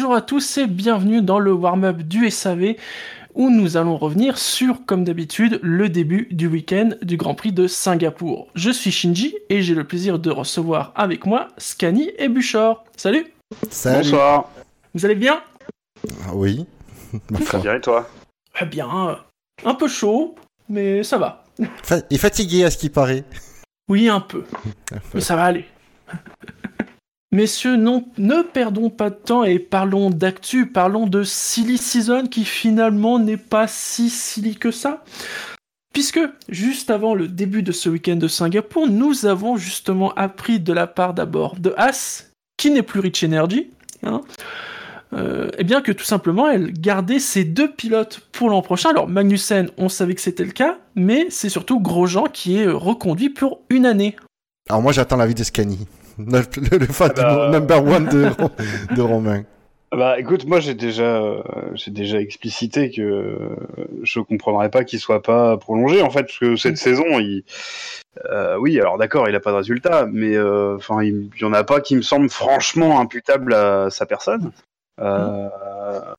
bonjour à tous et bienvenue dans le warm-up du SAV où nous allons revenir sur, comme d'habitude, le début du week-end du Grand Prix de Singapour. Je suis Shinji et j'ai le plaisir de recevoir avec moi Scani et Buchor. Salut Salut Bonsoir. Vous allez bien? Ah Oui. Très bien, et toi? Eh bien, un peu chaud, mais ça va. Et fatigué à ce qui paraît. Oui, un peu. Mais ça va aller. Messieurs, ne perdons pas de temps et parlons d'actu, parlons de Silly Season qui finalement n'est pas si silly que ça. Puisque, juste avant le début de ce week-end de Singapour, nous avons justement appris de la part d'abord de As, qui n'est plus Rich Energy, hein, euh, eh bien que tout simplement elle gardait ses deux pilotes pour l'an prochain. Alors Magnussen, on savait que c'était le cas, mais c'est surtout Grosjean qui est reconduit pour une année. Alors moi j'attends la vie de Scani. Le, le- le fan Ah bah. number one de, de Romain. Bah écoute, moi j'ai déjà, j'ai déjà explicité que je comprendrais pas qu'il soit pas prolongé en fait, parce que cette saison, il, euh, oui, alors d'accord, il a pas de résultat, mais euh, il y en a pas qui me semble franchement imputable à sa personne. Euh, donc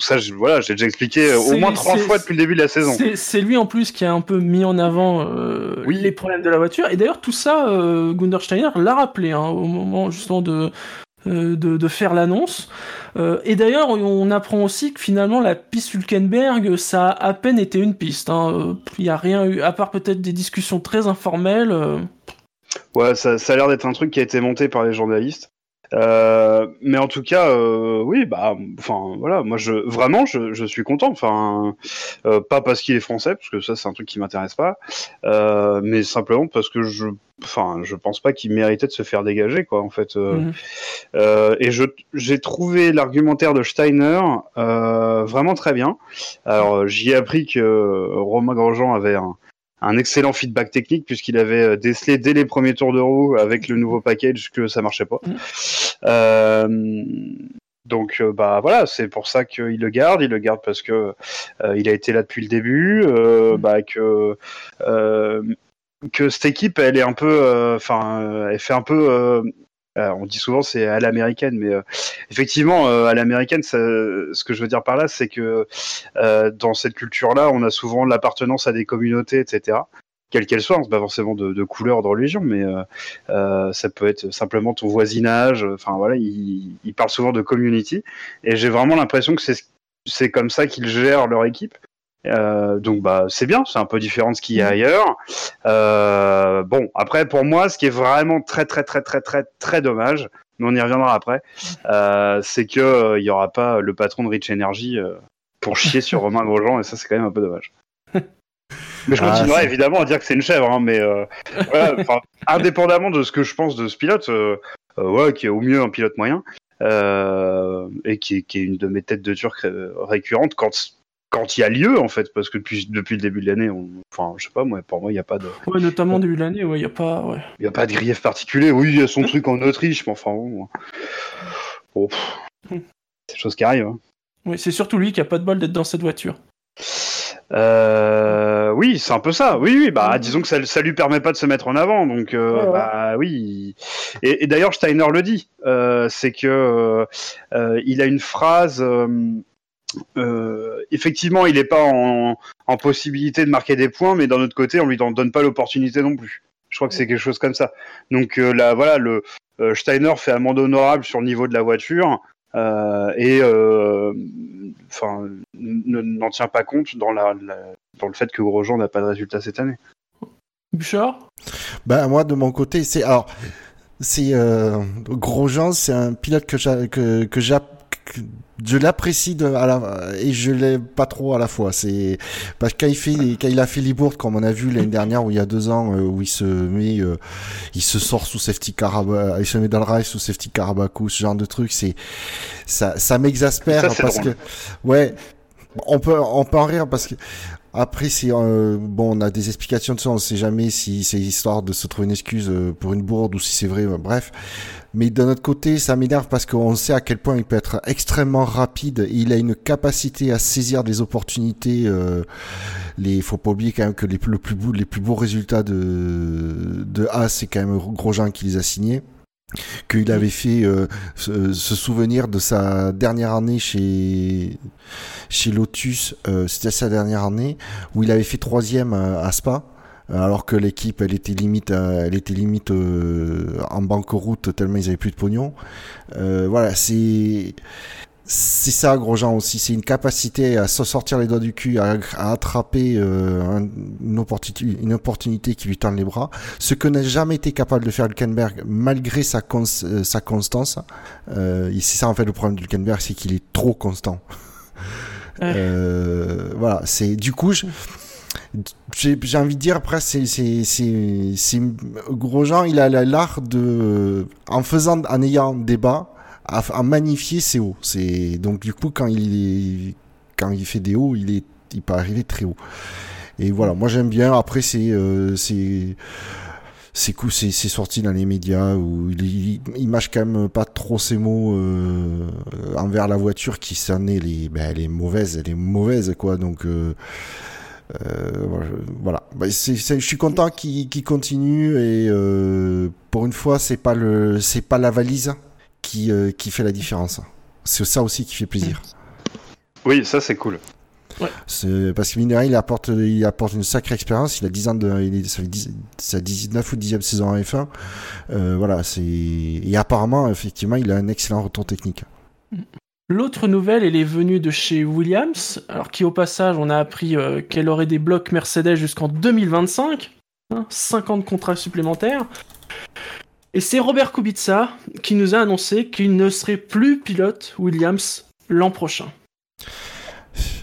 ça, je, voilà, j'ai déjà expliqué euh, au moins trois fois depuis le début de la saison. C'est- lui en plus qui a un peu mis en avant euh, Oui. les problèmes de la voiture. Et d'ailleurs, tout ça, euh, Gunnar Steiner l'a rappelé hein, au moment justement de, euh, de, de faire l'annonce. Euh, et d'ailleurs, on, apprend aussi que finalement, la piste Hülkenberg, ça a à peine été une piste. hein. Euh, Il n'y a rien eu, à part peut-être des discussions très informelles. euh. Ouais, ça, ça a l'air d'être un truc qui a été monté par les journalistes. Euh, mais en tout cas, euh, oui, bah, enfin, voilà, moi, je vraiment, je, je suis content. Enfin, euh, pas parce qu'il est français, parce que ça, c'est un truc qui m'intéresse pas, euh, mais simplement parce que je, enfin, je pense pas qu'il méritait de se faire dégager, quoi, en fait. Euh, Mhm. euh, et je, j'ai trouvé l'argumentaire de Steiner euh, vraiment très bien. Alors, j'y ai appris que Romain Grosjean avait un, un excellent feedback technique puisqu'il avait euh, décelé dès les premiers tours de roue avec le nouveau package que ça marchait pas. Mhm. Euh, donc euh, bah voilà, c'est pour ça qu'il le garde. Il le garde parce que euh, il a été là depuis le début, euh, Mhm. bah, que euh, que cette équipe, elle est un peu, enfin, elle fait un peu. Euh, on dit souvent c'est à l'américaine, mais euh, effectivement euh, à l'américaine, ce que je veux dire par là, c'est que dans cette culture-là, on a souvent l'appartenance à des communautés, etc. Quelles qu'elles soient, c'est pas forcément de, de couleur, de religion, mais ça peut être simplement ton voisinage. Enfin voilà, il, il parle souvent de community, et j'ai vraiment l'impression que c'est comme ça qu'ils gèrent leur équipe. Euh, donc bah c'est bien, c'est un peu différent de ce qu'il y a ailleurs. Euh, bon après pour moi, ce qui est vraiment très très très très très très dommage, mais on y reviendra après, euh, c'est que il y aura pas le patron de Rich Energy pour chier sur Romain Grosjean et ça c'est quand même un peu dommage. Mais je Ah, continuerai évidemment à dire que c'est une chèvre, hein, mais voilà, indépendamment de ce que je pense de ce pilote, ouais, qui est au mieux un pilote moyen, et qui est, qui est une de mes têtes de turc récurrentes quand quand il y a lieu en fait, parce que depuis, depuis le début de l'année, on... enfin je sais pas moi, pour moi il n'y a pas de Ouais, notamment début de l'année, il n'y a pas. Ouais. il y a pas de grief particulier. Oui, il y a son truc en Autriche, mais enfin bon, bon pff, c'est des choses qui arrivent. hein. Ouais, c'est surtout lui qui a pas de bol d'être dans cette voiture. Euh, oui, c'est un peu ça. Oui, oui, bah, disons que ça, ça lui permet pas de se mettre en avant, donc euh, Ouais, ouais. bah oui. Et, et d'ailleurs, Steiner le dit, euh, c'est que il a une phrase. Euh, effectivement, il n'est pas en, en possibilité de marquer des points, mais d'un autre côté, on lui en donne pas l'opportunité non plus. Je crois que c'est quelque chose comme ça. Donc euh, là, voilà, le euh, Steiner fait amende honorable sur le niveau de la voiture. euh, et enfin ne- n'en tient pas compte dans, la, la- dans le fait que Grosjean n'a pas de résultat cette année. Bouchard? Ben moi de mon côté c'est alors c'est euh, Grosjean c'est un pilote que que je l'apprécie la et je l'aime pas trop à la fois. C'est parce que quand il fait quand il a fait Libourne comme on a vu l'année dernière ou il y a deux ans euh, où il se met euh, il se sort sous safety car à bas- il se met dans le rail sous safety car à bas coup, ce genre de truc. C'est ça ça m'exaspère parce drôle. que ouais on peut on peut en rire parce que après, c'est euh, bon, on a des explications de ça. On sait jamais si c'est histoire de se trouver une excuse euh, pour une bourde ou si c'est vrai. euh, bref, mais d'un autre côté, ça m'énerve parce qu'on sait à quel point il peut être extrêmement rapide. Il a une capacité à saisir des opportunités. Euh, les, faut pas oublier quand même que les, le plus beau, les plus beaux résultats de de A, c'est quand même Grosjean qui les a signés. Qu'il avait fait euh, se, souvenir de sa dernière année chez chez Lotus, euh, c'était sa dernière année où il avait fait troisième à, à Spa alors que l'équipe elle était limite euh, elle était limite euh, en banqueroute tellement ils avaient plus de pognon. Euh, voilà, c'est c'est ça, Grosjean aussi. C'est une capacité à se sortir les doigts du cul, à, à attraper euh, un- une, opportunité, une opportunité qui lui tend les bras. Ce que n'a jamais été capable de faire Hülkenberg, malgré sa, cons- euh, sa constance. Euh, c'est ça en fait le problème de Hülkenberg, c'est qu'il est trop constant. Euh, voilà, c'est du coup, je- j'ai j'ai envie de dire après, c'est c'est c'est c'est Grosjean, il a la- l'art de, en faisant, en ayant débat, à, magnifier ses hauts. C'est donc du coup quand il est quand il fait des hauts, il est il peut arriver très haut. Et voilà, moi j'aime bien. Après c'est euh, c'est c'est cool, c'est sorti dans les médias où il, il, mâche quand même pas trop ses mots euh, envers la voiture qui s'en est les ben, elle est mauvaise, elle est mauvaise quoi. Donc euh, euh, voilà, c'est- je suis content qu'il continue et pour une fois c'est pas le c'est pas la valise qui euh, qui fait la différence. C'est ça aussi qui fait plaisir. Oui, ça c'est cool. C'est parce que mine de rien, il apporte il apporte une sacrée expérience. Il a 10 ans de il est, ça fait 10, sa 19 ou 10e saison en F1. Euh, voilà, c'est et apparemment effectivement, il a un excellent retour technique. L'autre nouvelle, elle est venue de chez Williams, alors qui au passage, on a appris euh, qu'elle aurait des blocs Mercedes jusqu'en 2025, hein, 50 contrats supplémentaires. Et c'est Robert Kubica qui nous a annoncé qu'il ne serait plus pilote Williams l'an prochain.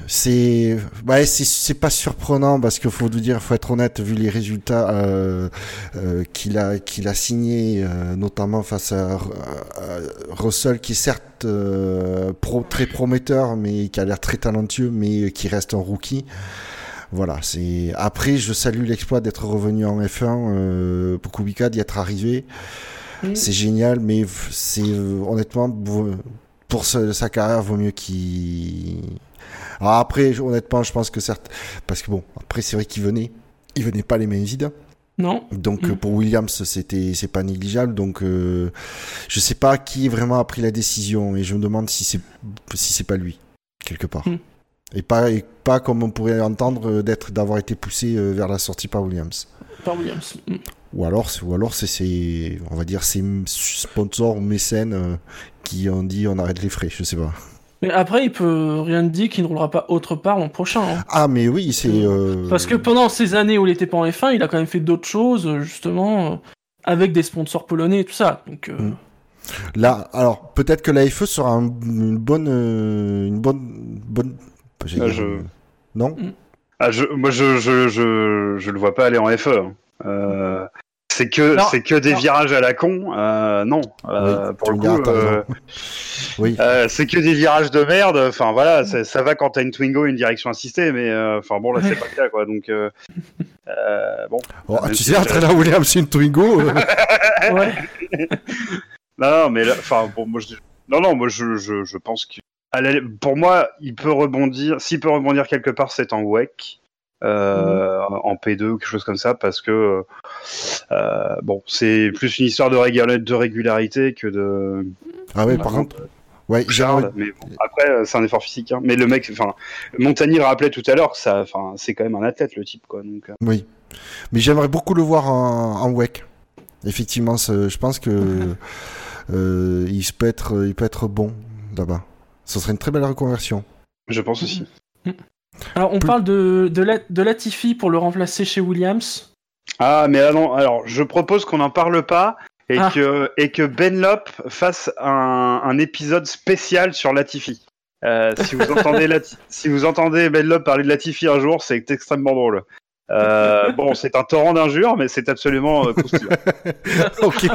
C'est ouais, c'est pas surprenant parce qu'il faut vous dire, faut être honnête vu les résultats euh, euh, qu'il a qu'il a signé euh, notamment face à, Russell qui est certes très prometteur mais qui a l'air très talentueux mais qui reste un rookie. Voilà, c'est après je salue l'exploit d'être revenu en F1 euh, pour Kubica d'y être arrivé. C'est génial mais c'est euh, honnêtement pour sa, sa carrière vaut mieux qu'il alors après, honnêtement, je pense que certes, parce que bon, après c'est vrai qu'il venait, il venait pas les mains vides. Non Donc Mm. pour Williams, c'était c'est pas négligeable. Donc euh, je sais pas qui vraiment a pris la décision et je me demande si c'est si c'est pas lui quelque part. Mm. Et pas et pas comme on pourrait entendre euh, d'être d'avoir été poussé euh, vers la sortie par Williams. Par Williams. Mm. Ou alors c'est- ou alors c'est c'est on va dire ces sponsors ou mécènes euh, qui ont dit on arrête les frais, je sais pas. Mais après, il peut rien dire qu'il ne roulera pas autre part l'an prochain. hein. Ah mais oui, c'est euh, Parce que pendant ces années où il était pas en F1, il a quand même fait d'autres choses, justement, avec des sponsors polonais et tout ça. Donc, euh, Mm. Là, alors peut-être que la FE sera un- une bonne, une bonne, bonne. J'allais Ah, dire, je- Non. Ah, je, moi, je, je, je, je le vois pas aller en FE. hein. Euh, c'est que, c'est que des non. virages à la con. Euh, non, Euh, Oui, pour le coup, euh. Oui. euh, c'est que des virages de merde. Enfin voilà, ça, va quand t'as une Twingo, et une direction assistée, mais euh, enfin bon là c'est pas le cas quoi. Donc euh, euh, bon. Oh, tu si sais, ça- entraîneur Williams, c'est une Twingo. euh, ouais. Non, non, mais enfin bon, moi je, non non, moi je, je, je pense que la- pour moi il peut rebondir. S'il peut rebondir quelque part, c'est en WEC. Euh, en P2 ou quelque chose comme ça parce que euh, bon c'est plus une histoire de, de régularité que de Ah ouais, par Par contre, ouais, Charles, mais bon, après euh, c'est un effort physique hein. mais le mec enfin Montagny le rappelait tout à l'heure que ça enfin c'est quand même un athlète le type quoi donc euh, oui, mais j'aimerais beaucoup le voir en, en WEC. Effectivement, je pense que euh, il peut être, il peut être bon là-bas. Ce serait une très belle reconversion. je pense aussi Alors, on Plus- parle de, de, la, de Latifi pour le remplacer chez Williams. ah mais non alors je propose qu'on n'en parle pas et Ah. que et que Benlop fasse un, un épisode spécial sur Latifi Euh, si vous entendez Lati- si vous entendez Benlop parler de Latifi un jour c'est extrêmement drôle Euh, bon c'est un torrent d'injures mais c'est absolument euh, ok.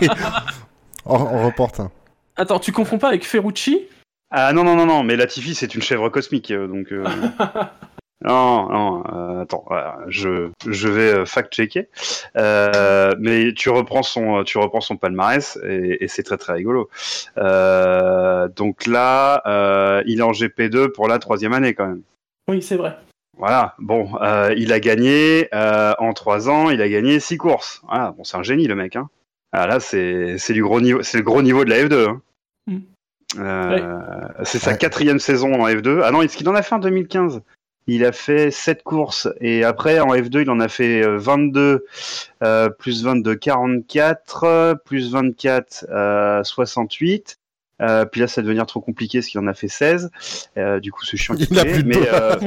on, on reporte. hein. Attends, tu confonds pas avec Ferrucci? Ah non, non, non, non, mais Latifi, c'est une chèvre cosmique, euh, donc... euh, non, non, euh, attends, voilà, je, je vais fact-checker. Euh, mais tu reprends son, tu reprends son palmarès, et, et c'est très très rigolo. Donc là, il est en GP2 pour la troisième année, quand même. Oui, c'est vrai. Voilà, bon, il a gagné, en trois ans, il a gagné six courses. Voilà, bon, c'est un génie, le mec, hein. Ah là, c'est c'est du gros niveau, c'est le gros niveau de la F2. hein. Euh, C'est sa Ouais. quatrième saison en F2. Ah non, est-ce qu'il en a fait en 2015 Il a fait 7 courses et après en F2 il en a fait euh, 22 euh, plus 22 44 euh, plus 24 euh, 68. Euh, puis là ça va devenir trop compliqué parce qu'il en a fait 16. Euh, du coup c'est chiant. Il a plus de mais, doigts.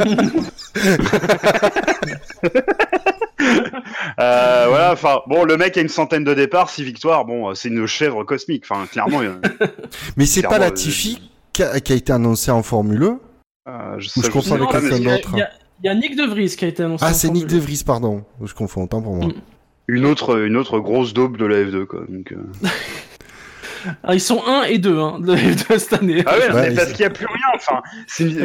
euh, voilà, enfin, bon, le mec a une centaine de départs, six victoires, bon, euh, c'est une chèvre cosmique, enfin, clairement, euh, Mais c'est pas Clairement, la euh, Tiffy qui a, qui a été annoncé en Formule 1 euh, je, Ou ça, je confonds sais avec pas, quelqu'un mais il y a- d'autre. il y a- Il y a Nick De Vries qui a été annoncé. Ah, c'est Nick Formule De Vries, pardon. Je confonds, autant pour moi. Mm. Une autre, une autre grosse daube de la F2, quoi. Donc, euh. Ah, ils sont 1 et 2 hein, de, de cette année. Ah ouais, mais parce qu'il n'y a plus rien, enfin,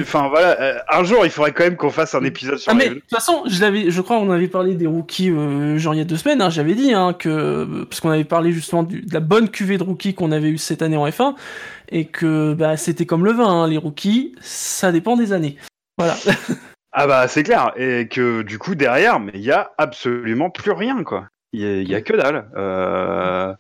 enfin, voilà, euh, un jour, il faudrait quand même qu'on fasse un épisode sur Ah mais de F2. toute façon, je l'avais, je crois, on avait parlé des rookies euh, genre il y a deux semaines. Hein, J'avais dit hein, que parce qu'on avait parlé justement du- de la bonne cuvée de rookies qu'on avait eu cette année en F1 et que bah c'était comme le vin, hein, les rookies, ça dépend des années. Voilà. Ah bah, c'est clair, et que du coup, derrière, mais il y a absolument plus rien, quoi. Il y, a- a que dalle. Euh...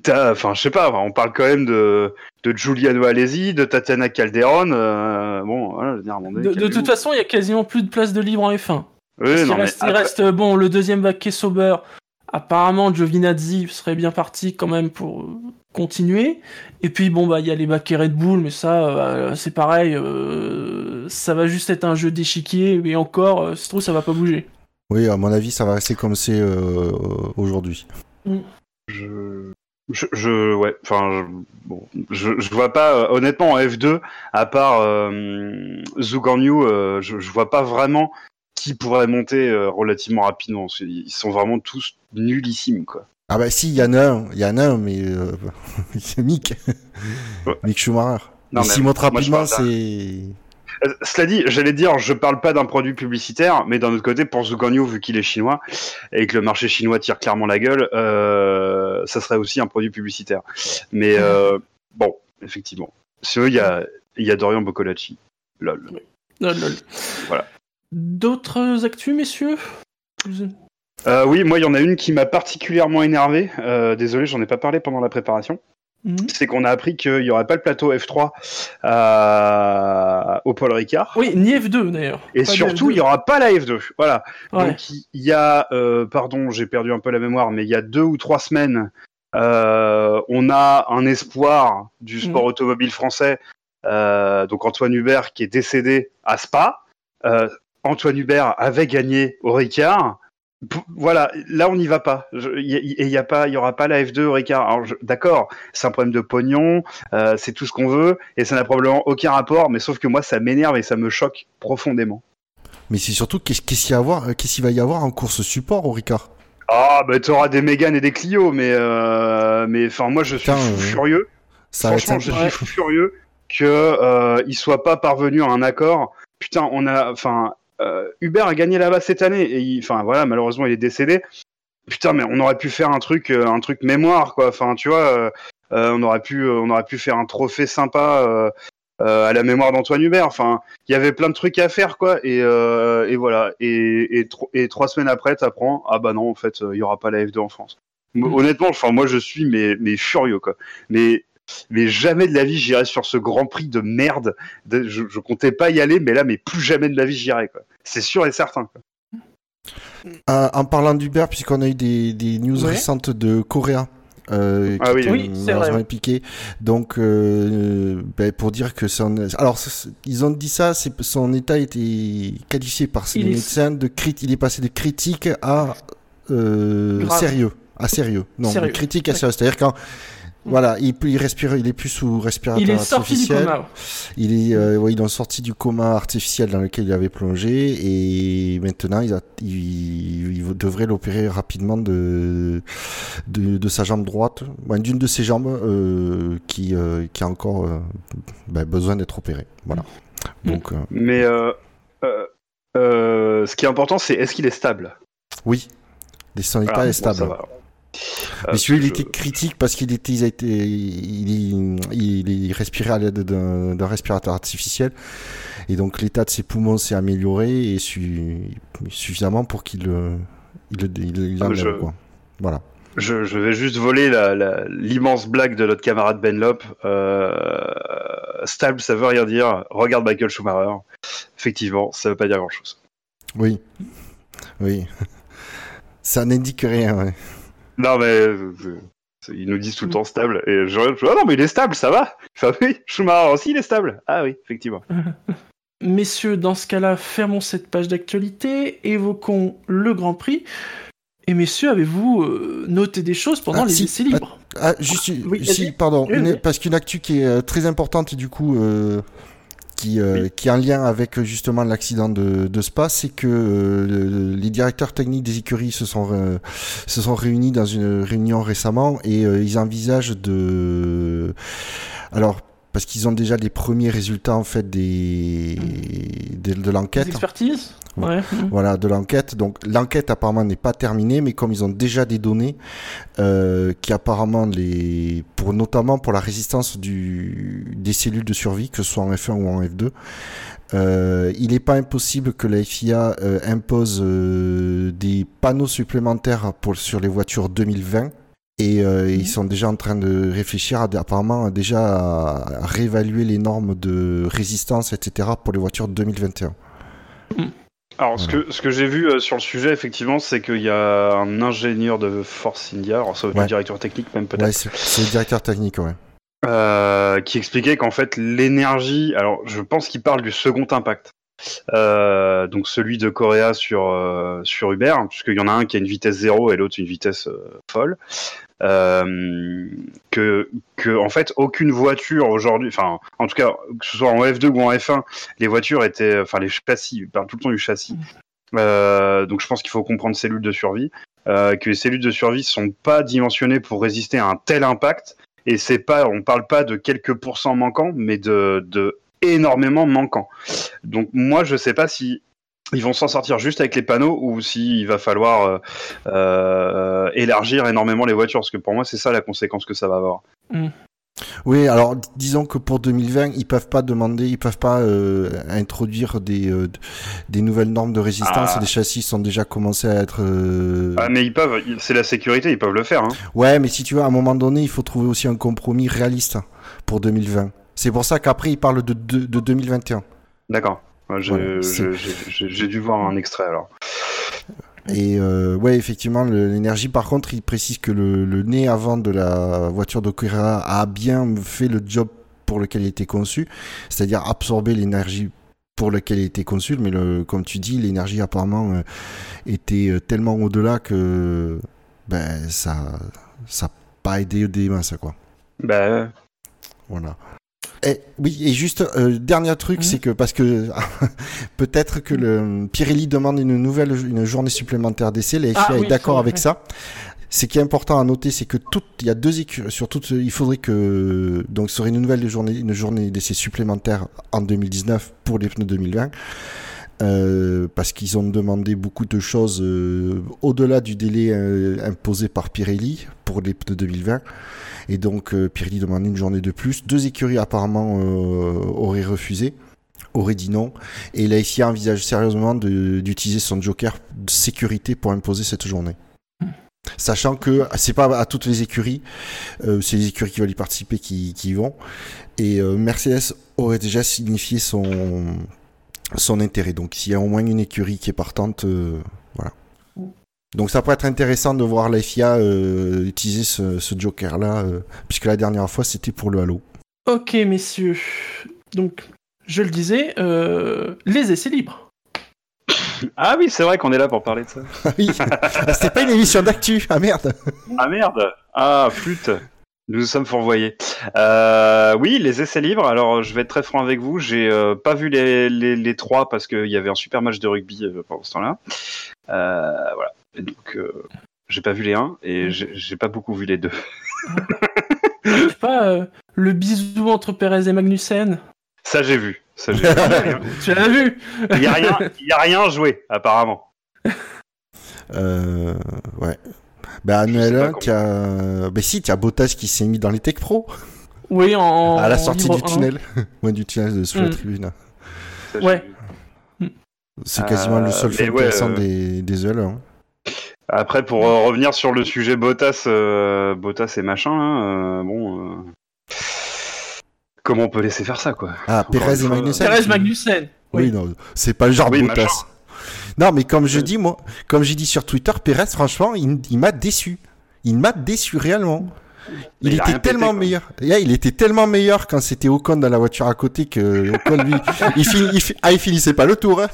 t'as- Enfin, je sais pas, on parle quand même de, de Giuliano Alesi, de Tatiana Calderon, euh, bon, voilà, je veux dire, mon De, de toute façon, il y a quasiment plus de place de libre en F1. Oui, Parce qu'il non, mais reste, il reste, bon le deuxième baquet Sauber. Apparemment, Giovinazzi serait bien parti quand même pour euh, continuer. Et puis bon bah il y a les baquets Red Bull, mais ça euh, c'est pareil, euh, ça va juste être un jeu d'échiquier. Et encore, euh, se trouve ça va pas bouger. Oui, à mon avis, ça va rester comme c'est euh, aujourd'hui. je, je, je- ouais, enfin, je, bon, je, je vois pas, euh, honnêtement, en F2, à part euh, Zouganyu, euh, je, je vois pas vraiment qui pourrait monter euh, relativement rapidement. Ils sont vraiment tous nullissimes, quoi. Ah bah si, il y en a un, il y en a un, mais euh, c'est Mick. Ouais. Mick Schumacher. Non, mais s'il monte rapidement, c'est... Euh, Cela dit, j'allais dire, je parle pas d'un produit publicitaire, mais d'un autre côté, pour Zouganyu, vu qu'il est chinois et que le marché chinois tire clairement la gueule, euh, ça serait aussi un produit publicitaire. Mais euh, bon, effectivement. Il y a, il y a Dorian Boccolacci. Lol. Lol, lol. Voilà. D'autres actus, messieurs? Euh, oui, moi, il y en a une qui m'a particulièrement énervé. Désolé, j'en ai pas parlé pendant la préparation. Mhm. C'est qu'on a appris qu'il y aurait pas le plateau F3 euh, au Paul Ricard. Oui, ni F2 d'ailleurs. Et Pas surtout, F2. il y aura pas la F2. Voilà. Ouais. Donc il y a, euh, pardon, j'ai perdu un peu la mémoire, mais il y a deux ou trois semaines, euh, on a un espoir du sport Mhm. automobile français. donc Antoine Hubert qui est décédé à Spa. Antoine Hubert avait gagné au Ricard. Voilà, là on n'y va pas. Je- y- y- Et il y a pas, il y aura pas la F2 au Ricard. Alors, D'accord, c'est un problème de pognon, euh, c'est tout ce qu'on veut, et ça n'a probablement aucun rapport. Mais sauf que moi, ça m'énerve et ça me choque profondément. Mais c'est surtout, qu'est-ce qu'il voir- euh, qu'il va y avoir en course support au Ricard Ah, bah t'auras des Mégane et des Clio, mais euh, mais enfin moi je suis Putain, fou furieux. Ça Franchement, je suis fou furieux que euh, il soit pas parvenu à un accord. Putain, on a, enfin, Hubert a gagné là-bas cette année et il- enfin voilà, malheureusement il est décédé. Putain, mais on aurait pu faire un truc, euh, un truc mémoire quoi. Enfin, tu vois, euh, euh, on aurait pu, on aurait pu faire un trophée sympa. euh, euh, à la mémoire d'Antoine Hubert. Enfin, il y avait plein de trucs à faire, quoi. Et, euh, et voilà. Et, et, tro- et trois semaines après, t'apprends, ah bah non, en fait, euh, il y aura pas la F2 en France. Mm. Honnêtement, enfin, moi, je suis mais, mais furieux, quoi. Mais, mais jamais de la vie, j'irai sur ce Grand Prix de merde. De- je, je comptais pas y aller, mais là, mais plus jamais de la vie, j'irai. C'est sûr et certain. Quoi. Euh, en parlant d'Uber, puisqu'on a eu des, des news Ouais. récentes de Coréa. Euh, Ah oui, qui, oui, vrai. impliqué. Donc, euh, ben, pour dire que son, alors ils ont dit ça, son état était qualifié par Il est- médecins de crit, il est passé de critique à euh, sérieux, à sérieux. Non, Sérieux. de critique à sérieux. C'est-à-dire quand voilà, il, peut- il respire, il est plus sous respirateur Il est sorti du artificiel. coma. Il est, euh, ouais, sorti du coma artificiel dans lequel il avait plongé et maintenant il, a, il, il devrait l'opérer rapidement de, de, de sa jambe droite, ouais, d'une de ses jambes euh, qui, euh, qui a encore euh, ben, besoin d'être opérée. Voilà. Mm. Donc euh, Mais euh, euh, euh, ce qui est important, c'est est-ce qu'il est stable? Oui, son état Voilà, est bon, stable. ça va. Euh, Mais celui-là, il était critique parce qu'il était, il a été, il, il, il respirait à l'aide d'un respirateur artificiel. Et donc, l'état de ses poumons s'est amélioré et suffisamment pour qu'il le, il, il, Ah, je- quoi. Voilà. Je, je vais juste voler l'immense blague de notre camarade Ben Lop. Euh, stable, ça veut rien dire. Regarde Michael Schumacher. Effectivement, ça veut pas dire grand-chose. Oui. Oui. Ça n'indique rien, ouais. Non, mais ils nous disent tout le temps stable. Et je regarde, je fais, ah non, mais il est stable, ça va. Enfin, oui, Schumacher aussi, il est stable. Ah oui, effectivement. Messieurs, dans ce cas-là, fermons cette page d'actualité, évoquons le Grand Prix. Et messieurs, avez-vous euh, noté des choses pendant Ah, les si, essais libres Ah, juste, Oui, si, pardon, Oui, une- oui. parce qu'une actu qui est euh, très importante et du coup euh, qui, euh, qui est en lien avec euh, justement l'accident de, de Spa, c'est que euh, le- les directeurs techniques des écuries se sont euh, se sont réunis dans une réunion récemment et euh, ils envisagent de alors parce qu'ils ont déjà les premiers résultats en fait des de, l'enquête. expertises Ouais. Voilà, de l'enquête. Donc l'enquête apparemment n'est pas terminée, mais comme ils ont déjà des données euh, qui apparemment les, pour notamment pour la résistance du des cellules de survie, que ce soit en F1 ou en F2, euh, il n'est pas impossible que la FIA euh, impose des panneaux supplémentaires pour sur les voitures 2020. Et euh, ils sont déjà en train de réfléchir à, apparemment déjà à, à réévaluer les normes de résistance, etc. pour les voitures 2021. Alors, ce que, ce que j'ai vu euh, sur le sujet, effectivement, c'est qu'il y a un ingénieur de Force India, alors ça va être Ouais. le directeur technique même peut-être, Ouais, c'est le directeur technique, ouais. euh, qui expliquait qu'en fait l'énergie, alors je pense qu'il parle du second impact, Euh, donc celui de Correa sur euh, sur Uber, hein, puisqu'il y en a un qui a une vitesse zéro et l'autre une vitesse euh, folle, euh, que que en fait aucune voiture aujourd'hui, enfin en tout cas que ce soit en F2 ou en F1, les voitures étaient, enfin les châssis, parle tout le temps du châssis. Euh, donc je pense qu'il faut comprendre cellules de survie, euh, que les cellules de survie sont pas dimensionnées pour résister à un tel impact et c'est pas, on parle pas de quelques pourcents manquants, mais de, de énormément manquants. Donc moi, je sais pas si ils vont s'en sortir juste avec les panneaux ou s'il va falloir euh, euh, élargir énormément les voitures, parce que pour moi, c'est ça la conséquence que ça va avoir. Oui, alors disons que pour 2020, ils peuvent pas demander, ils peuvent pas euh, introduire des euh, des nouvelles normes de résistance. Ah. Les châssis sont déjà commencés à être. euh, Ah, mais ils peuvent, c'est la sécurité, ils peuvent le faire. Hein. Ouais, mais si tu veux, à un moment donné, il faut trouver aussi un compromis réaliste pour 2020. C'est pour ça qu'après, ils parlent de, de, de 2021. D'accord. J'ai- Voilà, dû voir un extrait alors. Et euh, ouais, effectivement, l'énergie, par contre, il précise que le, le nez avant de la voiture Correa a bien fait le job pour lequel il était conçu, c'est-à-dire absorber l'énergie pour laquelle il était conçu, mais le, comme tu dis, l'énergie apparemment euh, était euh, tellement au-delà que ben ça ça a pas aidé des masses quoi. Bah, Voilà. Et, oui, et juste, euh, dernier truc, Mhm. c'est que, parce que peut-être que le Pirelli demande une nouvelle, une journée supplémentaire d'essai, la FIA Ah est oui, d'accord avec ça. Ce qui est important à noter, c'est que tout, il y a deux écuries, sur toutes, il faudrait que, donc, ce serait une nouvelle journée, une journée d'essai supplémentaire en 2019 pour les pneus 2020. Euh, parce qu'ils ont demandé beaucoup de choses euh, au-delà du délai euh, imposé par Pirelli pour les pneus 2020. Et donc Pirelli demandait une journée de plus. Deux écuries apparemment auraient refusé, auraient dit non. Et la FIA envisage sérieusement d'utiliser son joker de sécurité pour imposer cette journée. Sachant que c'est pas à toutes les écuries, c'est les écuries qui veulent y participer qui, y vont. Et Mercedes aurait déjà signifié son, son intérêt. Donc s'il y a au moins une écurie qui est partante, euh, voilà. Donc ça pourrait être intéressant de voir la FIA euh, utiliser ce, ce joker-là, euh, puisque la dernière fois c'était pour le Halo. Ok, messieurs. Donc, je le disais, euh, les essais libres. Ah oui, c'est vrai qu'on est là pour parler de ça. Ah oui, c'était pas une émission d'actu, ah merde Ah merde Ah flûte Nous nous sommes fourvoyés. Euh, oui, les essais libres. Alors, je vais être très franc avec vous. J'ai euh, pas vu les, les, les trois parce qu'il y avait un super match de rugby euh, pendant ce temps-là. Euh, voilà. Et donc, euh, j'ai pas vu les un et j'ai pas beaucoup vu les deux. Je sais pas, euh, le bisou entre Perez et Magnussen. Ça, j'ai vu. Ça, j'ai vu. Tu l'as vu Il y a rien, il y a rien joué apparemment. euh, Ouais. Bah, 1, tu as... Bah si, tu as Bottas qui s'est mis dans les Tech Pro, Oui, en. à la sortie du un. tunnel. ouais, du tunnel de sous la Mm. tribune. Ouais. C'est quasiment Euh, le seul mais fait ouais, intéressant euh, des, des hein. Après, pour euh, revenir sur le sujet Bottas, euh, Bottas et machin, hein, euh, bon, euh, comment on peut laisser faire ça, quoi? Ah, une et Magnussen. Thérèse Magnussen. Oui, non, c'est pas le genre Oui, Bottas. Non, mais comme je dis, moi, comme j'ai dit sur Twitter, Pérez, franchement, il, il m'a déçu. Il m'a déçu réellement. Il, était pété, tellement meilleur. Yeah, il était tellement meilleur quand c'était Ocon dans la voiture à côté que Ocon, lui, il, fin- il fi- ah, il finissait pas le tour. Hein.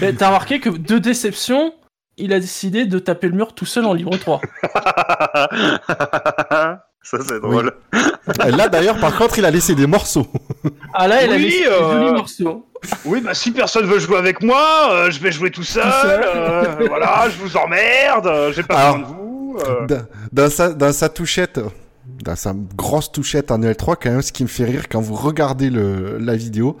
Mais T'as remarqué que de déception, il a décidé de taper le mur tout seul en libre 3. ça, c'est drôle. Là, d'ailleurs, par contre, il a laissé des morceaux. Ah là, il a laissé euh, des jolis morceaux. Oui, bah si personne veut jouer avec moi, euh, je vais jouer tout seul. seul. euh, voilà, je vous emmerde, euh, j'ai pas Alors, besoin de vous. euh. Dans, dans sa, dans sa touchette, dans sa grosse touchette en L3, quand même, ce qui me fait rire quand vous regardez le, la vidéo,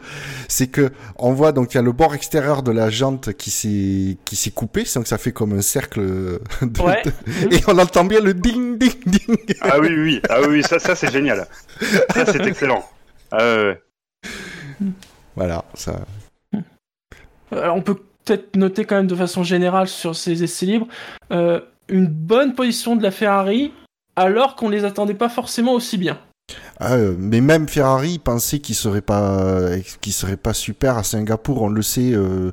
c'est que on voit donc il y a le bord extérieur de la jante qui s'est qui s'est coupé, donc ça fait comme un cercle. de- Ouais. de- et on entend bien le ding ding ding. Ah oui, oui, oui, ah oui, ça, ça c'est génial. Ça c'est excellent. Ah ouais, ouais. Voilà, ça. Euh, on peut peut-être noter quand même de façon générale sur ces essais libres euh, une bonne position de la Ferrari alors qu'on les attendait pas forcément aussi bien. Ah, euh, mais même Ferrari pensait qu'il serait pas qu'il pas super à Singapour, on le sait euh,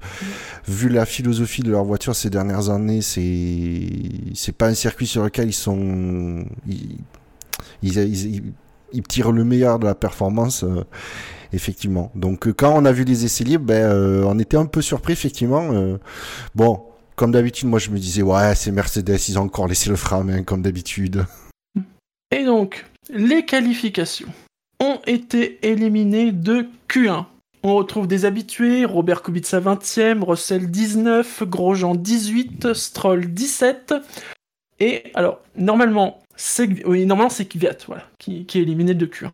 vu la philosophie de leur voiture ces dernières années, c'est c'est pas un circuit sur lequel ils sont ils, ils, tirent le meilleur de la performance euh, effectivement. Donc quand on a vu les essais libres, ben on était un peu surpris effectivement bon, comme d'habitude moi je me disais ouais, c'est Mercedes, ils ont encore laissé le frein main comme d'habitude. Et donc, les qualifications ont été éliminées de Q1. On retrouve des habitués, Robert Kubica 20e, Russell 19, Grosjean 18, Stroll 17. Et alors, normalement, c'est oui, normalement, c'est Kvyat voilà, qui, qui est éliminé de Q1.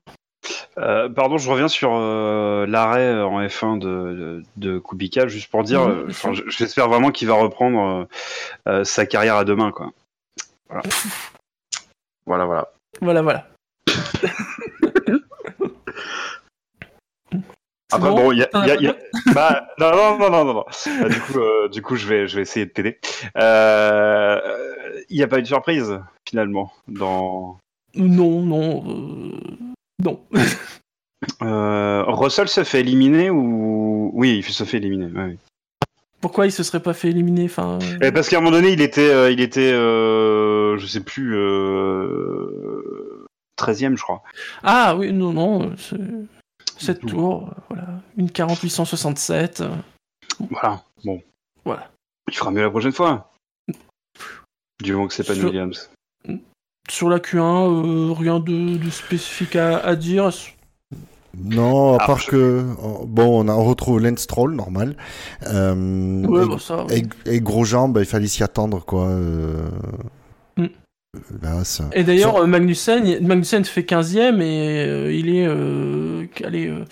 Euh, pardon, je reviens sur euh, l'arrêt en F1 de, de, de Kubica, juste pour dire, euh, j'espère vraiment qu'il va reprendre sa carrière à deux mains, quoi. Voilà, voilà. voilà. Voilà, voilà. Après, bon bon, il y a, il y a- il y a- bah, non, non, non, non, non. Bah, du coup, euh, du coup, je vais, je vais essayer de t'aider. Euh, Il n'y a pas eu de surprise finalement dans. Non, non, euh, non. Euh, Russell se fait éliminer ou oui, il se fait éliminer. ouais, oui. Pourquoi il se serait pas fait éliminer enfin, euh, Eh, parce qu'à un moment donné, il était, euh, il était, euh, je sais plus, euh, 13e, je crois. Ah oui, non, non, c'est 7 tours, euh, voilà. Une 4867. euh. Voilà. Bon. Voilà. Il fera mieux la prochaine fois. Du moment que c'est pas une Sur- Williams. Sur la Q1, euh, rien de, de spécifique à, à dire? Non, à Ah, part je- que bon, on, a, on retrouve Lance Stroll normal. Euh, Ouais, et, bah ça. et, et Grosjean, bah, il fallait s'y attendre quoi. euh. Là, ça. Et d'ailleurs, ça- euh, Magnussen, fait 15ème et euh, il est euh, allez, euh,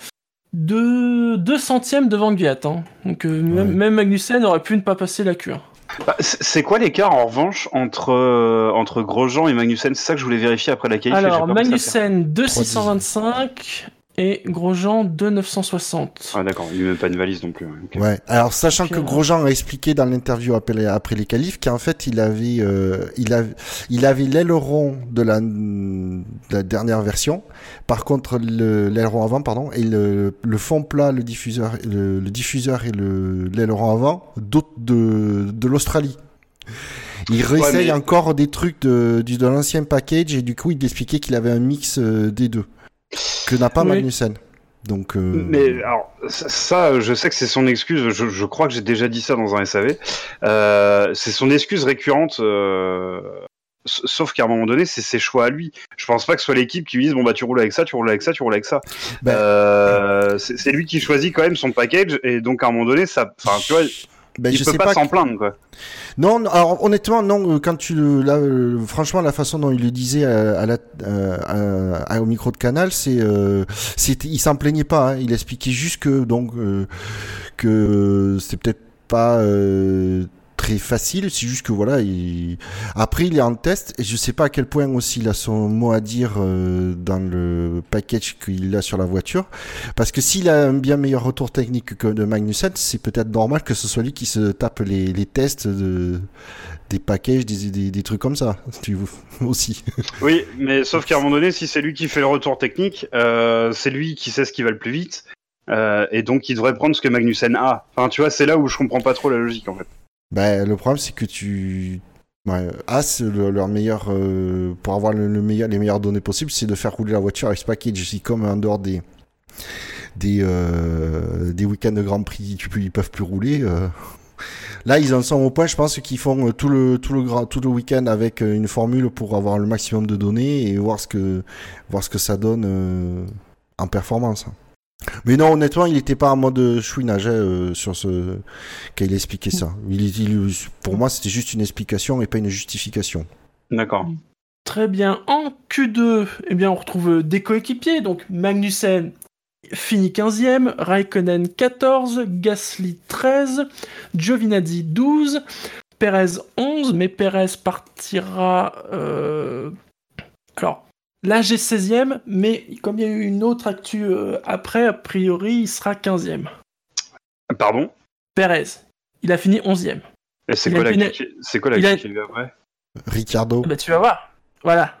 deux, deux centièmes devant Gviat. Hein. Donc euh, même, Ouais. même Magnussen aurait pu ne pas passer la Q1. Bah, c'est quoi l'écart en revanche entre euh, entre Grosjean et Magnussen? C'est ça que je voulais vérifier après la qualif. Alors. Magnussen 2625 et Grosjean 2960. Ah d'accord, il met même pas une valise non plus. ouais. Alors, sachant que. Grosjean a expliqué dans l'interview après, après les qualifs qu'en fait, il avait, euh, il avait, il avait l'aileron de la, de la dernière version. Par contre, le- l'aileron avant, pardon, et le, le fond plat, le diffuseur, le, le diffuseur et le l'aileron avant d'autres de, de l'Australie. Il réessaye mais- encore des trucs de, du, de l'ancien package et du coup, il expliquait qu'il avait un mix euh, des deux que n'a pas Oui. Magnussen. Donc, euh, Mais alors ça, ça, je sais que c'est son excuse. Je, je crois que j'ai déjà dit ça dans un SAV. Euh, c'est son excuse récurrente. euh, Sauf qu'à un moment donné, c'est ses choix à lui. Je pense pas que ce soit l'équipe qui lui dise bon bah tu roules avec ça, tu roules avec ça, tu roules avec ça. Ben- Euh, c'est c'est lui qui choisit quand même son package et donc à un moment donné, ça, enfin tu vois, ben, il je peut sais pas, s'en plaindre quoi. Non, non, alors honnêtement, non. euh, Quand tu le, là, euh, franchement, la façon dont il le disait à, à la, euh, à- à- au micro de Canal, c'est, euh, c'était, il s'en plaignait pas. hein. il expliquait juste que donc euh, que c'est peut-être pas euh, très facile. C'est juste que voilà, il... après il est en test et je sais pas à quel point aussi il a son mot à dire euh, dans le package qu'il a sur la voiture. Parce que s'il a un bien meilleur retour technique que de Magnussen, c'est peut-être normal que ce soit lui qui se tape les, tests de des packages, des trucs comme ça, tu aussi. Oui, mais sauf qu'à un moment donné, si c'est lui qui fait le retour technique, euh, c'est lui qui sait ce qui va le plus vite. Euh, et donc il devrait prendre ce que Magnussen a. Enfin, tu vois, c'est là où je comprends pas trop la logique en fait. Ben, le problème, c'est que tu. As, le- leur meilleur. euh, pour avoir le, le meilleur, les meilleures données possibles, c'est de faire rouler la voiture avec ce package. Si, comme en dehors des. Des, euh, des week-ends de Grand Prix, tu peux, ils peuvent plus rouler. euh. Là, ils en sont au point, je pense, qu'ils font tout le, tout le, tout le week-end avec une formule pour avoir le maximum de données et voir ce que, voir ce que ça donne en performance. Mais non, honnêtement, il n'était pas en mode chouinage hein, euh, sur ce quand il expliquait ça. Il, il- pour moi, c'était juste une explication et pas une justification. D'accord. Très bien. En Q2, eh bien, on retrouve des coéquipiers. Donc Magnussen finit 15e, Raikkonen 14, Gasly 13, Giovinazzi 12, Perez 11, mais Perez partira. euh, Alors, là j'ai 16e, mais comme il y a eu une autre actu euh, après, a priori il sera 15e. Pardon? Perez, il a fini 11e. Et c'est quoi, la c'est quoi la il a- qui qu'il y a eu après Ricardo. Bah, tu vas voir. Voilà.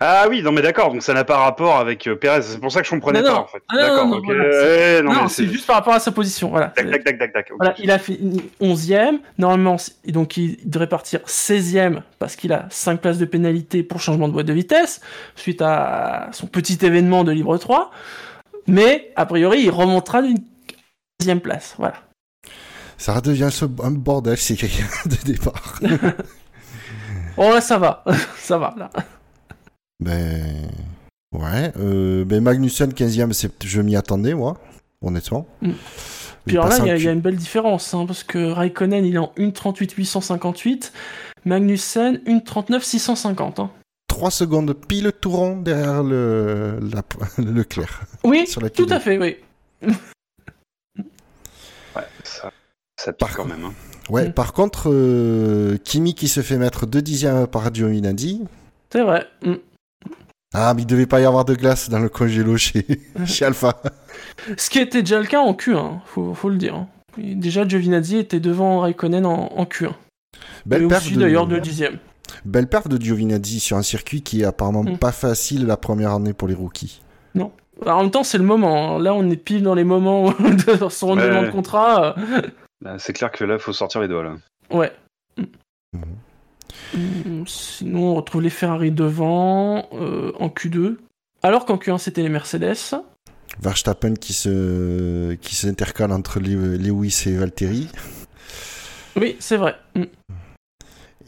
Ah oui, non mais d'accord, donc ça n'a pas rapport avec euh, Perez, c'est pour ça que je comprenais Non, pas non. en fait. Ah, non, d'accord, non, non, voilà, mais c'est juste par rapport à sa position. Voilà. Tac, tac, tac, tac, tac. ok. Voilà, il a fini 11e. Normalement, donc il devrait partir 16e parce qu'il a 5 places de pénalité pour changement de boîte de vitesse suite à son petit événement de Libre 3. Mais a priori, il remontera d'une 15e place. Voilà. Ça redevient un bordel, c'est quelqu'un de départ. Oh là, ça va. ça va, là. Ben. Ouais. Euh, ben Magnussen 15ème, c'est, je m'y attendais, moi, honnêtement. Mm. Puis alors là, il y, a- y une belle différence hein, parce que Raikkonen, il est en 1.38 858. Magnussen, 1.39 650. hein. 3 secondes pile tout rond derrière le, la, le Leclerc. Oui, Sur la tout Q2. à fait, oui. Ouais, ça, ça pique Par quand même. Hein. Ouais, Mm. par contre, euh, Kimi qui se fait mettre 2 dixièmes par Giovinazzi. C'est vrai. Mm. Ah, mais il devait pas y avoir de glace dans le congélo chez, chez Alpha. Ce qui était déjà le cas en Q1, faut, faut le dire. hein. Et déjà, Giovinazzi était devant Raikkonen en, en Q1. Belle Et perf aussi de, d'ailleurs de dixième. belle perf de Giovinazzi sur un circuit qui est apparemment Mm. pas facile la première année pour les rookies. Alors, en même temps, c'est le moment. hein. Là, on est pile dans les moments de son renouvellement Ouais. de contrat. Là, C'est clair que là, faut sortir les doigts là. Ouais. Mhm. Mm, Sinon, on retrouve les Ferrari devant euh, en Q2. Alors qu'en Q1, c'était les Mercedes. Verstappen qui se qui s'intercale entre Le- Lewis et Valtteri. Oui, c'est vrai. Mm.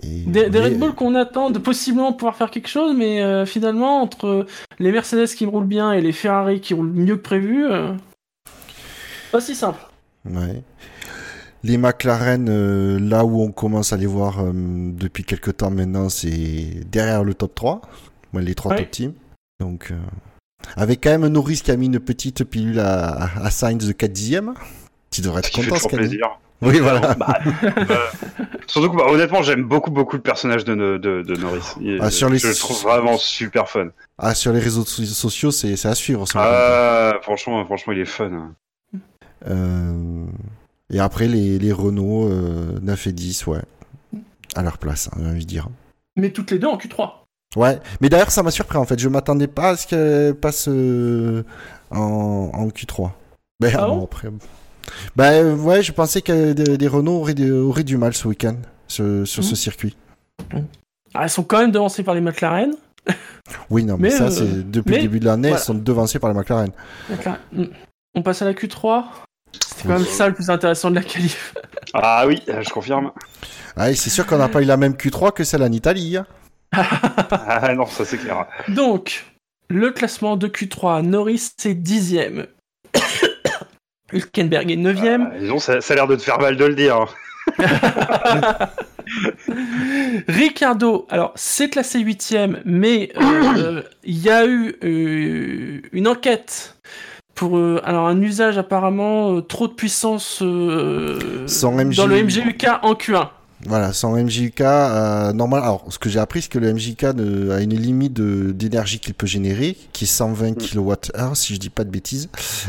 Et Des, Red Bull qu'on attend de possiblement pouvoir faire quelque chose, mais euh, finalement, entre les Mercedes qui roulent bien et les Ferrari qui roulent mieux que prévu, euh, pas si simple. Ouais. Les McLaren, euh, là où on commence à les voir euh, depuis quelques temps maintenant, c'est derrière le top 3. Ouais, les trois Ouais. top teams. Donc, euh, avec quand même Norris qui a mis une petite pilule à, à, Sainz de 4 dixièmes. Tu devrais Ce être content, année. plaisir. Oui, voilà. Bah, euh, surtout que, bah, honnêtement, j'aime beaucoup, beaucoup le personnage de, de, de- de Norris. Il- Ah, sur les- Je le trouve vraiment super fun. Ah, sur les réseaux so- sociaux, c'est à suivre. ça. Ah, franchement, franchement, il est fun. Euh, et après, les, les Renault euh, 9 et 10, ouais. À leur place, hein, j'ai envie de dire. Mais toutes les deux en Q3. Ouais, mais d'ailleurs, ça m'a surpris en fait. Je m'attendais pas à ce qu'elle passe euh, en, en Q3. Ben, Ah bon, bon après. Ben, euh, ouais, je pensais que des, des Renault auraient, des- auraient du mal ce week-end ce- sur ce Mhm. circuit. Ah, elles sont quand même devancées par les McLaren. Oui, non, mais, Mais, ça, euh, c'est depuis mais, le début de l'année, voilà. ils sont devancés par les McLaren. McLaren. Mm. On passe à la Q3. C'était quand même ça le plus intéressant de la qualif. Ah oui, je confirme. Ah, et c'est sûr qu'on n'a pas eu la même Q3 que celle en Italie. hein. Ah non, ça c'est clair. Donc, le classement de Q3, Norris c'est 10ème. Hülkenberg est 9ème. Ah, disons, ça, ça a l'air de te faire mal de le dire. hein. Ricardo, alors c'est classé 8ème, mais euh, il y a eu euh, une enquête pour euh, alors un usage apparemment euh, trop de puissance euh, dans le MGU. MGUK en Q1. Voilà, sans MJK, euh, normal. Alors, ce que j'ai appris, c'est que le MJK a une limite d'énergie qu'il peut générer, qui est 120 kWh, si je dis pas de bêtises.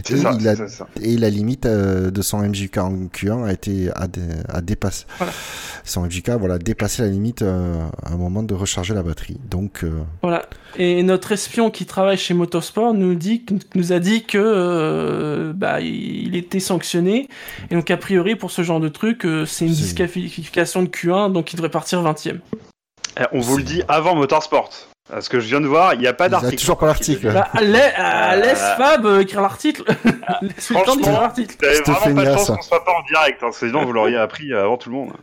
Et, ça, il c'est a- ça, c'est ça. et la limite euh, de son MJK en Q1 a été a, dé- a dépassé. Voilà. Son MJK, voilà, dépassé la limite euh, à un moment de recharger la batterie. Donc, Voilà. Et notre espion qui travaille chez Motorsport nous, dit, nous a dit que bah, il était sanctionné. Et donc, a priori, pour ce genre de truc, c'est une C'est- de Q1, donc il devrait partir 20ème. Eh, On vous le dit avant Motorsport. Parce que je viens de voir, il n'y a pas Il y a d'article. toujours pas l'article. Bah, euh, laisse Fab euh, écrire l'article. Laisse le temps d'écrire l'article. Vous avez vraiment pas de chance ça. qu'on soit pas en direct, hein, sinon vous l'auriez appris avant tout le monde.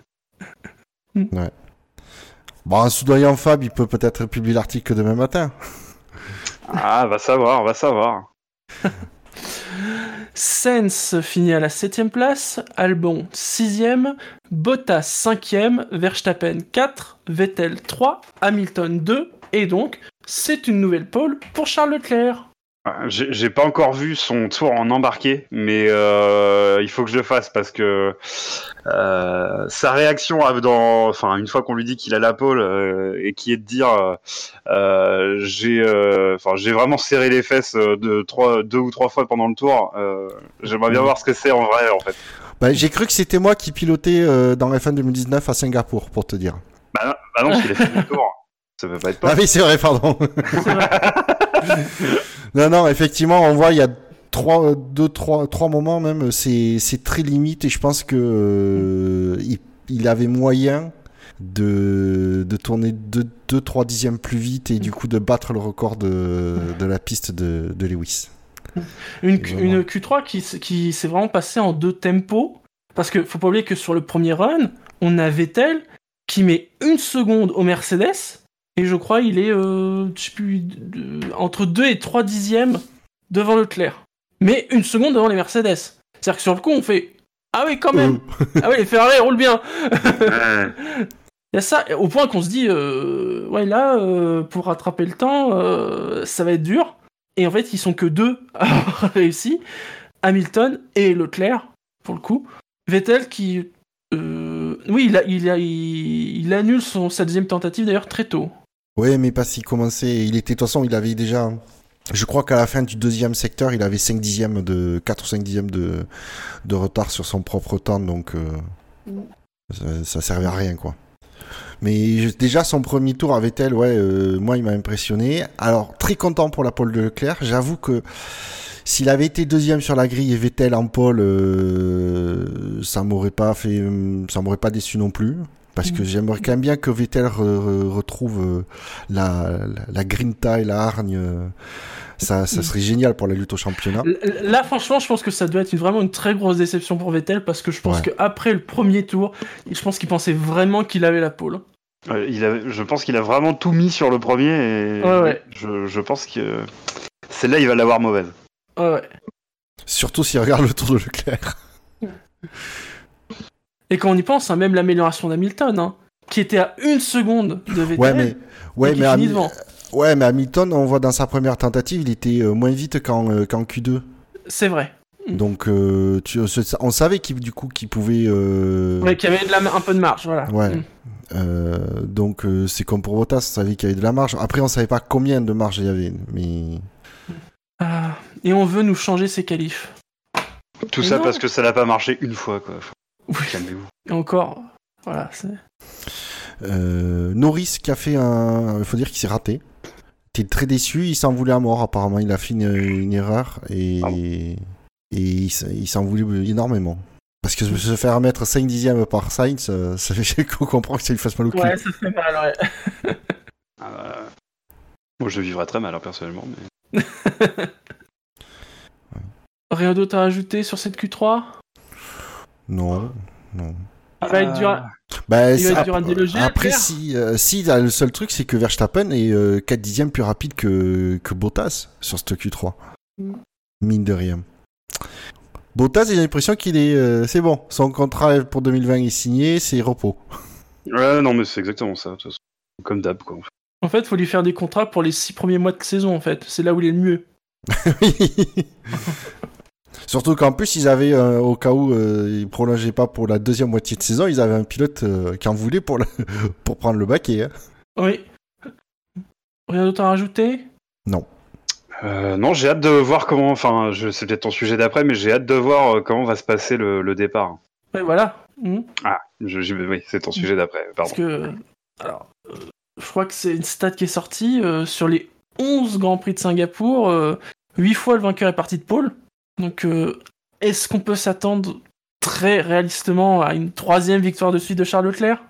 Bon, un soudoyant Fab, il peut peut-être publier l'article demain matin. Ah, va savoir, va savoir. Sens finit à la 7ème place, Albon 6ème, Bottas 5ème, Verstappen 4, Vettel 3, Hamilton 2, et donc c'est une nouvelle pole pour Charles Leclerc. Ah, J'ai pas encore vu son tour en embarqué, mais euh, il faut que je le fasse parce que euh, sa réaction à- dans, enfin, une fois qu'on lui dit qu'il a la pole euh, et qui est de dire, euh, euh, j'ai, euh, enfin, j'ai vraiment serré les fesses de trois, deux ou trois fois pendant le tour. euh, J'aimerais bien voir ce que c'est en vrai, en fait. Bah, j'ai cru que c'était moi qui pilotais euh, dans F1 2019 à Singapour, pour te dire. Bah, non, bah non, parce qu'il a fini le tour. Ça peut pas être Ah pas. oui, c'est vrai, pardon. non, non, effectivement, on voit, il y a trois, euh, deux, trois, trois moments même, c'est, c'est très limite et je pense que euh, il, il avait moyen de, de tourner 2 deux, trois dixièmes plus vite et du coup de battre le record de, de la piste de, de Lewis. Une, Vraiment. une Q3 qui, qui s'est vraiment passée en deux tempos, parce que faut pas oublier que sur le premier run, on a Vettel qui met une seconde au Mercedes, et je crois il est euh, je sais plus, de- entre 2 et 3 dixièmes devant Leclerc. Mais une seconde devant les Mercedes. C'est-à-dire que sur le coup, on fait Ah oui, quand même Ah oui, les Ferrari roulent bien. Il y a ça, au point qu'on se dit euh, Ouais, là, euh, pour rattraper le temps, euh, ça va être dur. Et en fait, ils sont que deux à avoir réussi Hamilton et Leclerc, pour le coup. Vettel qui. euh, oui, il, a, il, a, il, il annule son, sa deuxième tentative d'ailleurs très tôt. Ouais, mais pas s'il commençait. Il était, de toute façon, il avait déjà. Je crois qu'à la fin du deuxième secteur, il avait 5 dixièmes de. 4 ou 5 dixièmes de, de retard sur son propre temps, donc. euh, ça, servait à rien, quoi. Mais déjà, son premier tour à Vettel, ouais, euh, moi, il m'a impressionné. Alors, très content pour la pole de Leclerc. J'avoue que. S'il avait été deuxième sur la grille et Vettel en pole, euh, ça m'aurait pas fait, ça m'aurait pas déçu non plus. Parce que j'aimerais quand même bien que Vettel re- re- retrouve euh, la, la, la grinta et la hargne. euh, Ça, ça serait génial pour la lutte au championnat. Là, franchement, je pense que ça doit être une- vraiment une très grosse déception pour Vettel parce que je pense Ouais. qu'après le premier tour, je pense qu'il pensait vraiment qu'il avait la pole. Ouais, il a, je pense qu'il a vraiment tout mis sur le premier et Ouais, ouais. Je, je pense que celle-là, il va l'avoir mauvaise. Surtout s'il regarde le tour de Leclerc. Et quand on y pense, hein, même l'amélioration d'Hamilton, hein, qui était à une seconde de Vettel, Ouais, mais, ouais, et qui mais, finit Hami- devant. ouais, mais Hamilton, on voit dans sa première tentative, il était euh, moins vite qu'en euh, qu'en Q2. C'est vrai. Donc, euh, tu, on savait qu'il, du coup qu'il pouvait. euh, Ouais, qu'il y avait de la, un peu de marge, voilà. Ouais. Mm. euh, donc, euh, c'est comme pour Bottas, on savait qu'il y avait de la marge. Après, on savait pas combien de marge il y avait, mais. Ah, et on veut nous changer ses qualifs. Tout Mais ça non. parce que ça n'a pas marché une fois, quoi. Oui. Calmez-vous. Et encore, voilà. c'est- Euh, Norris qui a fait un. Il faut dire qu'il s'est raté. Il était très déçu, il s'en voulait à mort apparemment. Il a fait une, une erreur et, Pardon. et il, s'en voulait énormément. Parce que se faire mettre 5 dixièmes par Sainz, euh, ça fait qu'on comprend que ça lui fasse mal au cul. Ouais, ça fait mal, ouais. Euh, Moi, je vivrais très mal, hein, personnellement. Mais... Rien d'autre à ajouter sur cette Q3 Non, non. Il va être dur. à- Bah, Il va c'est- être dur à déloger, après, si, euh, si là, le seul truc, c'est que Verstappen est euh, 4 dixièmes plus rapide que, que Bottas sur ce Q3. Mm. Mine de rien. Bottas, j'ai l'impression qu'il est. euh, c'est bon, son contrat pour 2020 est signé, c'est repos. Ouais, non, mais c'est exactement ça. de toute façon. Comme d'hab, quoi. En fait, faut lui faire des contrats pour les six premiers mois de saison, en fait. C'est là où il est le mieux. Surtout qu'en plus, ils avaient, euh, au cas où euh, ils prolongeaient pas pour la deuxième moitié de saison, ils avaient un pilote euh, qui en voulait pour, le- pour prendre le baquet. hein. Oui. Rien d'autre à rajouter? Euh, non, j'ai hâte de voir comment. Enfin, je c'est peut-être ton sujet d'après, mais j'ai hâte de voir comment va se passer le, le départ. Ouais, voilà. Mhm. Ah, je, je- oui, c'est ton sujet d'après. Parce que, alors, euh, je crois que c'est une stat qui est sortie euh, sur les 11 Grands Prix de Singapour. euh, 8 fois le vainqueur est parti de pôle. Donc, euh, est-ce qu'on peut s'attendre très réalistement à une troisième victoire de suite de Charles Leclerc?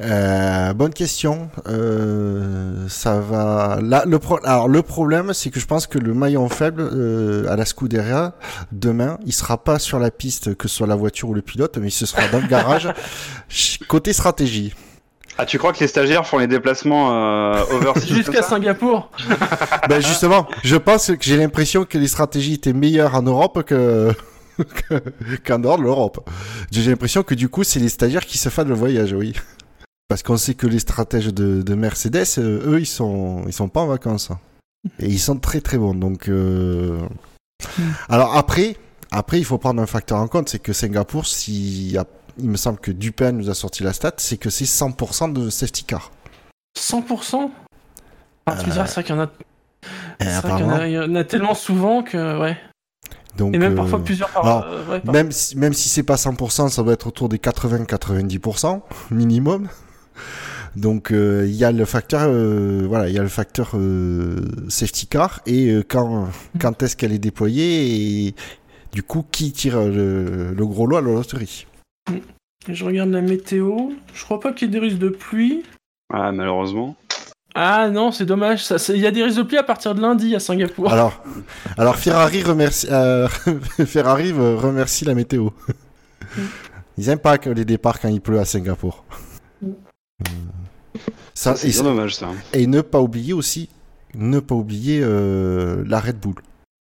Euh, bonne question. Euh, ça va. Là, le pro... Alors, le problème, c'est que je pense que le maillon faible euh, à la Scuderia demain, il sera pas sur la piste, que ce soit la voiture ou le pilote, mais ce sera dans le garage. Côté stratégie. Ah, tu crois que les stagiaires font les déplacements euh, overseas Jusqu'à Singapour ben justement, je pense que j'ai l'impression que les stratégies étaient meilleures en Europe que que- qu'en dehors de l'Europe. J'ai l'impression que du coup, c'est les stagiaires qui se font le voyage, oui. Parce qu'on sait que les stratèges de, de Mercedes, euh, eux, ils sont ils sont pas en vacances. Et ils sont très très bons. Donc, euh... alors après, après, il faut prendre un facteur en compte, c'est que Singapour, s'il y a- il me semble que Dupin nous a sorti la stat, c'est que c'est 100% de safety car. 100% ah, tu me diras, c'est vrai qu'il y en a, apparemment, il y en tellement souvent que, ouais. donc, Et même euh, parfois plusieurs par. alors, euh, ouais, par- Même si, même si c'est pas 100%, ça doit être autour des 80-90% minimum. Donc euh, il y a le facteur, euh, voilà, il y a le facteur euh, safety car et euh, quand quand est-ce qu'elle est déployée et du coup qui tire le, le gros lot à la loterie. Je regarde la météo. Je crois pas qu'il y ait des risques de pluie. Ah, malheureusement. Ah non, c'est dommage. Ça, il y a des risques de pluie à partir de lundi à Singapour. Alors alors Ferrari remercie euh, Ferrari euh, remercie la météo. Ils aiment pas que les départs quand il pleut à Singapour. Ça, Ça, et c'est bien dommage, ça. Et ne pas oublier aussi, ne pas oublier euh, la Red Bull.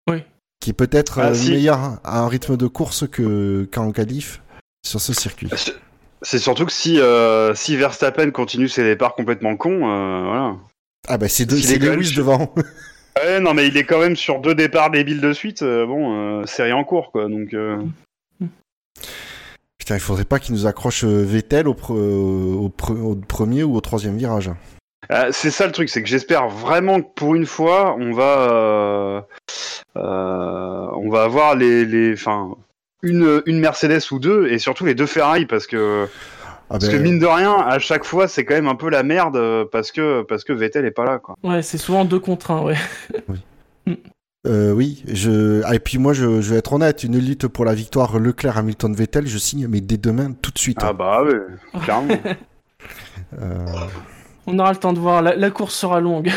Oui. Qui est peut-être Ah, euh, si. meilleur à un rythme de course que qu'en qualif sur ce circuit. C'est- surtout que si, euh, si Verstappen continue ses départs complètement cons, euh, voilà. Ah bah c'est deux- Lewis sur- devant. Ouais, non, mais il est quand même sur deux départs débiles de suite. euh, bon, série en cours, quoi. Donc, euh, Putain, il faudrait pas qu'il nous accroche Vettel au, pre- au, pre- au premier ou au troisième virage. euh, c'est ça le truc, c'est que j'espère vraiment que pour une fois, on va, euh, euh, on va avoir les, les, enfin, une, une Mercedes ou deux, et surtout les deux Ferrari, parce que, Ah parce que ben, mine de rien, à chaque fois, c'est quand même un peu la merde, euh, parce que, parce que Vettel est pas là, quoi. Ouais, c'est souvent deux contre un, ouais. euh, oui, je... ah, et puis moi je, je vais être honnête, une lutte pour la victoire Leclerc Hamilton Vettel, je signe mais dès demain tout de suite. Ah bah ouais, clairement. Euh, On aura le temps de voir. La, la course sera longue.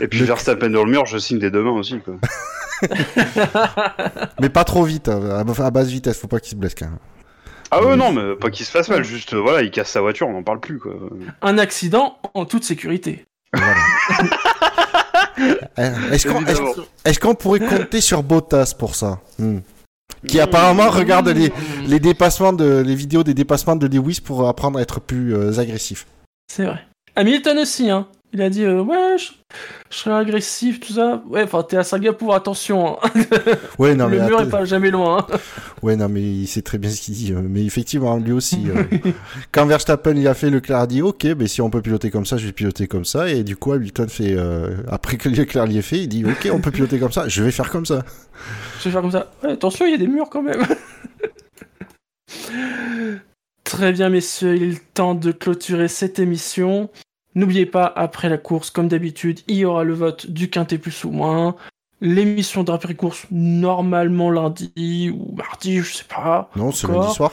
Et puis Verstappen dans le mur, je signe dès demain aussi, quoi. mais pas trop vite, hein, à à basse vitesse, faut pas qu'il se blesse quand même. Ah ouais, Oui. non, mais pas qu'il se fasse mal, juste, euh, voilà, il casse sa voiture, on n'en parle plus, quoi. un accident en toute sécurité. Voilà. Euh, Est-ce qu'on est pourrait compter sur Bottas pour ça Hmm. Qui apparemment regarde les, les dépassements de les vidéos des dépassements de Lewis pour apprendre à être plus euh, agressif. C'est vrai. Hamilton aussi, hein. Il a dit euh, ouais, je, je serai agressif, tout ça. Ouais, enfin, t'es à Singapour, attention. hein. Ouais non le mais mur est pas jamais loin. hein. ouais non mais il sait très bien ce qu'il dit. euh, Mais effectivement lui aussi. euh, quand Verstappen il a fait Leclerc a dit ok mais si on peut piloter comme ça je vais piloter comme ça et du coup Hamilton fait euh, après que Leclerc l'y ait fait il dit ok on peut piloter comme ça je vais faire comme ça. Je vais faire comme ça. Ouais, attention, il y a des murs quand même. Très bien, messieurs, il est le temps de clôturer cette émission. N'oubliez pas, après la course, comme d'habitude, il y aura le vote du quintet plus ou moins. L'émission de course normalement lundi ou mardi, je sais pas. Non c'est lundi soir.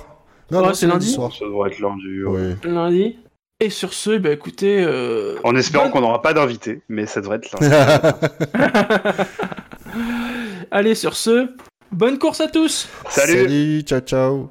Non Ouais, non c'est lundi. soir. Ça devrait être lundi. ouais. Lundi. Et sur ce, bah écoutez. euh, En espérant qu'on n'aura pas d'invité, mais ça devrait être lundi. Allez, sur ce, bonne course à tous! Salut Salut ciao ciao.